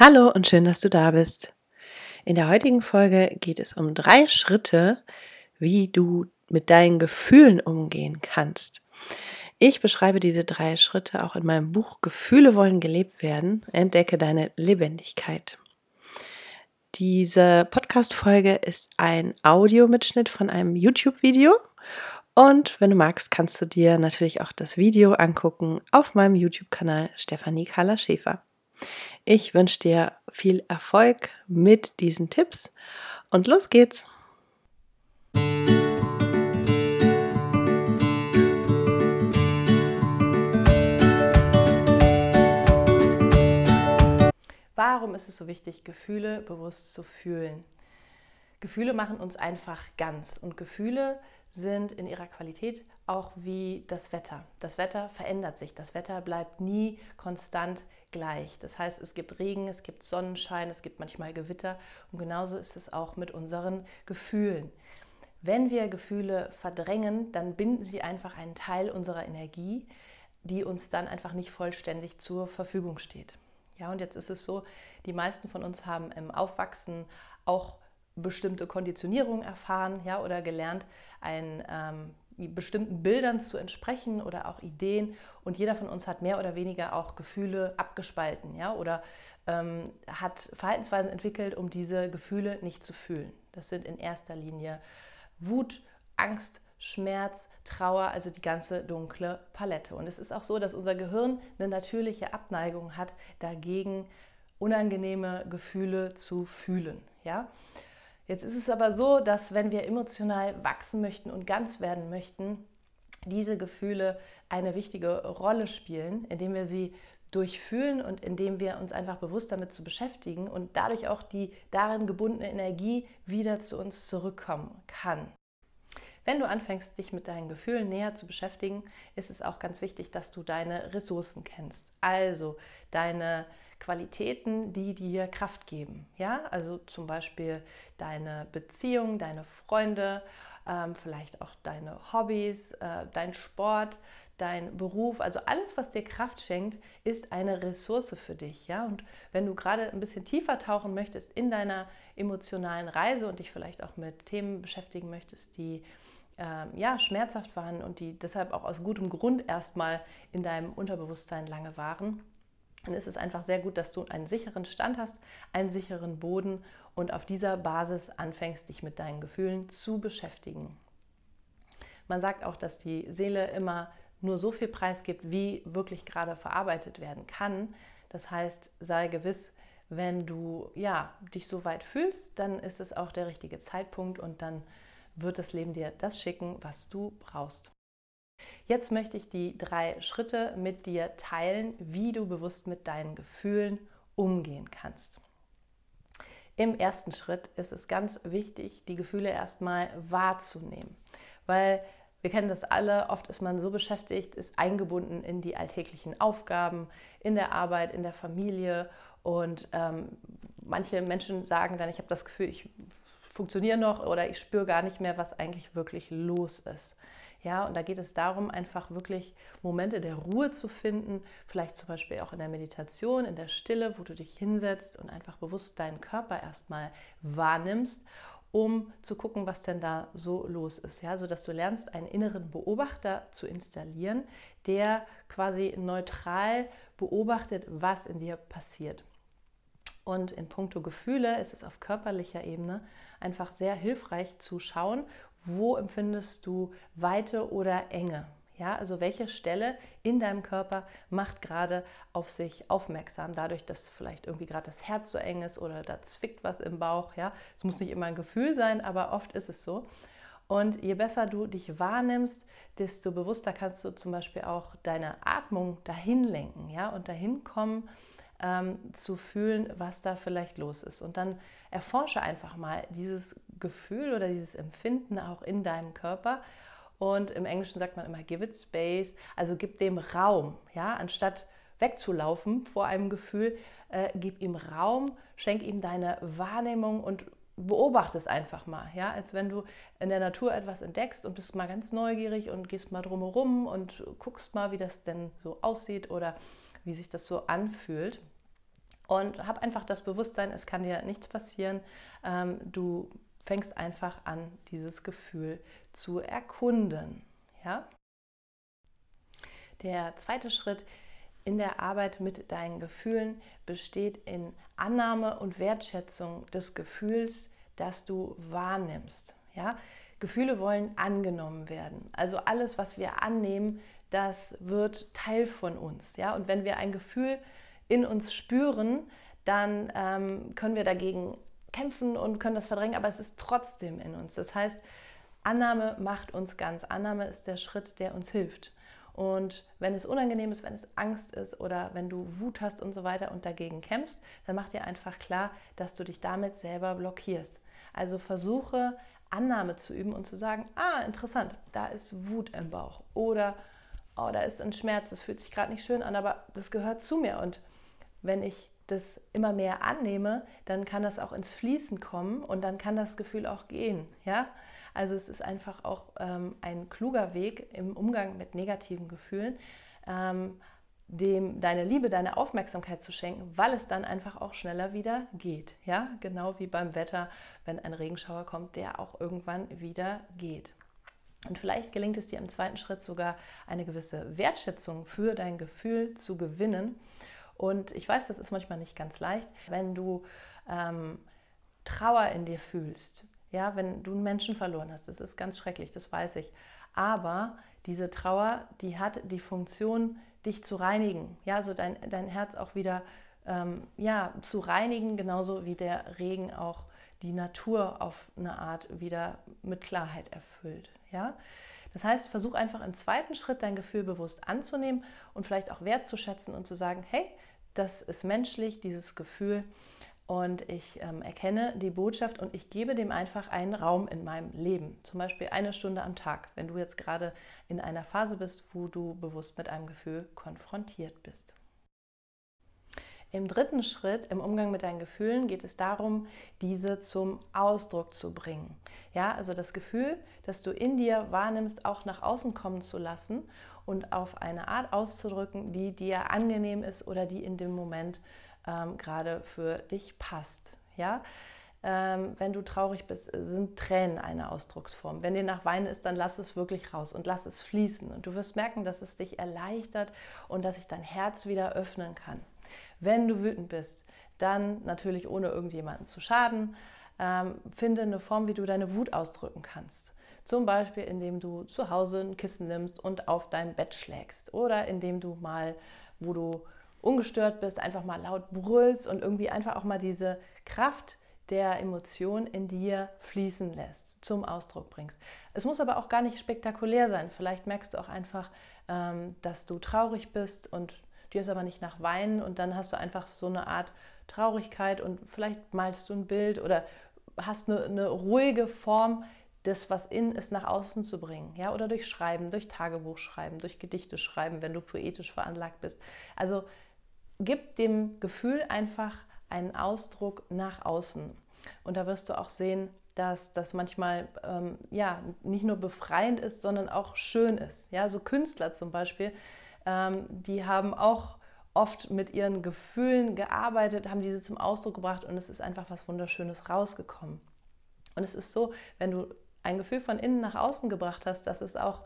Hallo und schön, dass du da bist. In der heutigen Folge geht es um drei Schritte, wie du mit deinen Gefühlen umgehen kannst. Ich beschreibe diese drei Schritte auch in meinem Buch Gefühle wollen gelebt werden. Entdecke deine Lebendigkeit. Diese Podcast-Folge ist ein Audiomitschnitt von einem YouTube-Video. Und wenn du magst, kannst du dir natürlich auch das Video angucken auf meinem YouTube-Kanal Stefanie Kahler Schäfer. Ich wünsche dir viel Erfolg mit diesen Tipps und los geht's. Warum ist es so wichtig, Gefühle bewusst zu fühlen? Gefühle machen uns einfach ganz und Gefühle sind in ihrer Qualität auch wie das Wetter. Das Wetter verändert sich, das Wetter bleibt nie konstant gleich. Das heißt, es gibt Regen, es gibt Sonnenschein, es gibt manchmal Gewitter und genauso ist es auch mit unseren Gefühlen. Wenn wir Gefühle verdrängen, dann binden sie einfach einen Teil unserer Energie, die uns dann einfach nicht vollständig zur Verfügung steht. Ja, und jetzt ist es so, die meisten von uns haben im Aufwachsen auch bestimmte Konditionierungen erfahren, ja, oder gelernt, ein ähm, bestimmten Bildern zu entsprechen oder auch Ideen. Und jeder von uns hat mehr oder weniger auch Gefühle abgespalten ja? oder ähm, hat Verhaltensweisen entwickelt, um diese Gefühle nicht zu fühlen. Das sind in erster Linie Wut, Angst, Schmerz, Trauer, also die ganze dunkle Palette. Und es ist auch so, dass unser Gehirn eine natürliche Abneigung hat, dagegen unangenehme Gefühle zu fühlen. Ja? Jetzt ist es aber so, dass wenn wir emotional wachsen möchten und ganz werden möchten, diese Gefühle eine wichtige Rolle spielen, indem wir sie durchfühlen und indem wir uns einfach bewusst damit zu beschäftigen und dadurch auch die darin gebundene Energie wieder zu uns zurückkommen kann. Wenn du anfängst, dich mit deinen Gefühlen näher zu beschäftigen, ist es auch ganz wichtig, dass du deine Ressourcen kennst. Also deine Qualitäten, die dir Kraft geben. Ja, also zum Beispiel deine Beziehung, deine Freunde, ähm, vielleicht auch deine Hobbys, äh, dein Sport, dein Beruf, also alles, was dir Kraft schenkt, ist eine Ressource für dich. Ja, und wenn du gerade ein bisschen tiefer tauchen möchtest in deiner emotionalen Reise und dich vielleicht auch mit Themen beschäftigen möchtest, die ähm, ja, schmerzhaft waren und die deshalb auch aus gutem Grund erstmal in deinem Unterbewusstsein lange waren, dann ist es einfach sehr gut, dass du einen sicheren Stand hast, einen sicheren Boden und auf dieser Basis anfängst, dich mit deinen Gefühlen zu beschäftigen. Man sagt auch, dass die Seele immer nur so viel Preis gibt, wie wirklich gerade verarbeitet werden kann. Das heißt, sei gewiss, wenn du ja, dich so weit fühlst, dann ist es auch der richtige Zeitpunkt und dann wird das Leben dir das schicken, was du brauchst. Jetzt möchte ich die drei Schritte mit dir teilen, wie du bewusst mit deinen Gefühlen umgehen kannst. Im ersten Schritt ist es ganz wichtig, die Gefühle erstmal wahrzunehmen, weil wir kennen das alle, oft ist man so beschäftigt, ist eingebunden in die alltäglichen Aufgaben, in der Arbeit, in der Familie und ähm, manche Menschen sagen dann, ich habe das Gefühl, ich funktioniere noch oder ich spüre gar nicht mehr, was eigentlich wirklich los ist. Ja, und da geht es darum, einfach wirklich Momente der Ruhe zu finden, vielleicht zum Beispiel auch in der Meditation, in der Stille, wo du dich hinsetzt und einfach bewusst deinen Körper erstmal wahrnimmst um zu gucken, was denn da so los ist. Ja, sodass du lernst, einen inneren Beobachter zu installieren, der quasi neutral beobachtet, was in dir passiert. Und in puncto Gefühle ist es auf körperlicher Ebene einfach sehr hilfreich zu schauen, wo empfindest du Weite oder Enge. Ja, also welche Stelle in deinem Körper macht gerade auf sich aufmerksam, dadurch, dass vielleicht irgendwie gerade das Herz so eng ist oder da zwickt was im Bauch. Ja, es muss nicht immer ein Gefühl sein, aber oft ist es so. Und je besser du dich wahrnimmst, desto bewusster kannst du zum Beispiel auch deine Atmung dahin lenken, ja, und dahin kommen, ähm, zu fühlen, was da vielleicht los ist. Und dann erforsche einfach mal dieses Gefühl oder dieses Empfinden auch in deinem Körper. Und im Englischen sagt man immer, give it space, also gib dem Raum, ja, anstatt wegzulaufen vor einem Gefühl, äh, gib ihm Raum, schenk ihm deine Wahrnehmung und beobachte es einfach mal, ja, als wenn du in der Natur etwas entdeckst und bist mal ganz neugierig und gehst mal drumherum und guckst mal, wie das denn so aussieht oder wie sich das so anfühlt. Und hab einfach das Bewusstsein, es kann dir nichts passieren. Ähm, du fängst einfach an, dieses Gefühl zu erkunden. Ja? Der zweite Schritt in der Arbeit mit deinen Gefühlen besteht in Annahme und Wertschätzung des Gefühls, das du wahrnimmst. Ja? Gefühle wollen angenommen werden. Also alles, was wir annehmen, das wird Teil von uns. Ja? Und wenn wir ein Gefühl in uns spüren, dann ähm, können wir dagegen kämpfen und können das verdrängen, aber es ist trotzdem in uns. Das heißt, Annahme macht uns ganz. Annahme ist der Schritt, der uns hilft. Und wenn es unangenehm ist, wenn es Angst ist oder wenn du Wut hast und so weiter und dagegen kämpfst, dann mach dir einfach klar, dass du dich damit selber blockierst. Also versuche Annahme zu üben und zu sagen, ah, interessant, da ist Wut im Bauch oder oh, da ist ein Schmerz, das fühlt sich gerade nicht schön an, aber das gehört zu mir und wenn ich das immer mehr annehme, dann kann das auch ins Fließen kommen und dann kann das Gefühl auch gehen. Ja? Also es ist einfach auch ähm, ein kluger Weg im Umgang mit negativen Gefühlen, ähm, dem deine Liebe, deine Aufmerksamkeit zu schenken, weil es dann einfach auch schneller wieder geht. Ja, genau wie beim Wetter, wenn ein Regenschauer kommt, der auch irgendwann wieder geht. Und vielleicht gelingt es dir im zweiten Schritt sogar eine gewisse Wertschätzung für dein Gefühl zu gewinnen und ich weiß, das ist manchmal nicht ganz leicht, wenn du ähm, Trauer in dir fühlst, ja, wenn du einen Menschen verloren hast, das ist ganz schrecklich, das weiß ich. Aber diese Trauer, die hat die Funktion, dich zu reinigen, ja, so dein, dein Herz auch wieder ähm, ja, zu reinigen, genauso wie der Regen auch die Natur auf eine Art wieder mit Klarheit erfüllt. Ja? Das heißt, versuch einfach im zweiten Schritt dein Gefühl bewusst anzunehmen und vielleicht auch wertzuschätzen und zu sagen, hey, das ist menschlich, dieses Gefühl. Und ich ähm, erkenne die Botschaft und ich gebe dem einfach einen Raum in meinem Leben. Zum Beispiel eine Stunde am Tag, wenn du jetzt gerade in einer Phase bist, wo du bewusst mit einem Gefühl konfrontiert bist. Im dritten Schritt im Umgang mit deinen Gefühlen geht es darum, diese zum Ausdruck zu bringen. Ja, also das Gefühl, das du in dir wahrnimmst, auch nach außen kommen zu lassen und auf eine Art auszudrücken, die dir angenehm ist oder die in dem Moment ähm, gerade für dich passt. Ja? Ähm, wenn du traurig bist, sind Tränen eine Ausdrucksform. Wenn dir nach Weinen ist, dann lass es wirklich raus und lass es fließen. Und du wirst merken, dass es dich erleichtert und dass sich dein Herz wieder öffnen kann. Wenn du wütend bist, dann natürlich ohne irgendjemanden zu schaden, ähm, finde eine Form, wie du deine Wut ausdrücken kannst. Zum Beispiel, indem du zu Hause ein Kissen nimmst und auf dein Bett schlägst. Oder indem du mal, wo du ungestört bist, einfach mal laut brüllst und irgendwie einfach auch mal diese Kraft der Emotion in dir fließen lässt, zum Ausdruck bringst. Es muss aber auch gar nicht spektakulär sein. Vielleicht merkst du auch einfach, ähm, dass du traurig bist und dir ist aber nicht nach Weinen und dann hast du einfach so eine Art Traurigkeit und vielleicht malst du ein Bild oder hast eine, eine ruhige Form, das, was in ist, nach außen zu bringen. Ja? Oder durch Schreiben, durch Tagebuch schreiben, durch Gedichte schreiben, wenn du poetisch veranlagt bist. Also gib dem Gefühl einfach einen Ausdruck nach außen. Und da wirst du auch sehen, dass das manchmal ähm, ja, nicht nur befreiend ist, sondern auch schön ist. Ja? So Künstler zum Beispiel, ähm, die haben auch oft mit ihren Gefühlen gearbeitet, haben diese zum Ausdruck gebracht und es ist einfach was Wunderschönes rausgekommen. Und es ist so, wenn du ein Gefühl von innen nach außen gebracht hast, dass es auch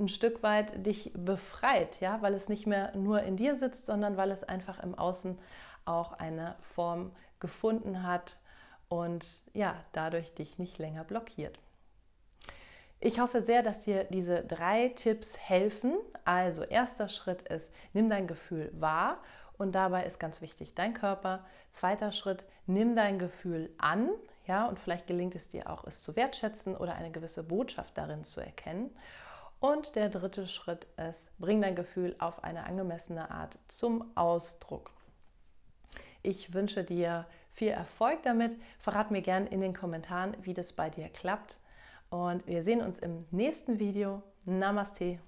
ein Stück weit dich befreit, ja, weil es nicht mehr nur in dir sitzt, sondern weil es einfach im Außen auch eine Form gefunden hat und ja, dadurch dich nicht länger blockiert. Ich hoffe sehr, dass dir diese drei Tipps helfen. Also erster Schritt ist, nimm dein Gefühl wahr und dabei ist ganz wichtig dein Körper. Zweiter Schritt, nimm dein Gefühl an, ja, und vielleicht gelingt es dir auch, es zu wertschätzen oder eine gewisse Botschaft darin zu erkennen. Und der dritte Schritt ist, bring dein Gefühl auf eine angemessene Art zum Ausdruck. Ich wünsche dir viel Erfolg damit. Verrat mir gerne in den Kommentaren, wie das bei dir klappt. Und wir sehen uns im nächsten Video. Namaste.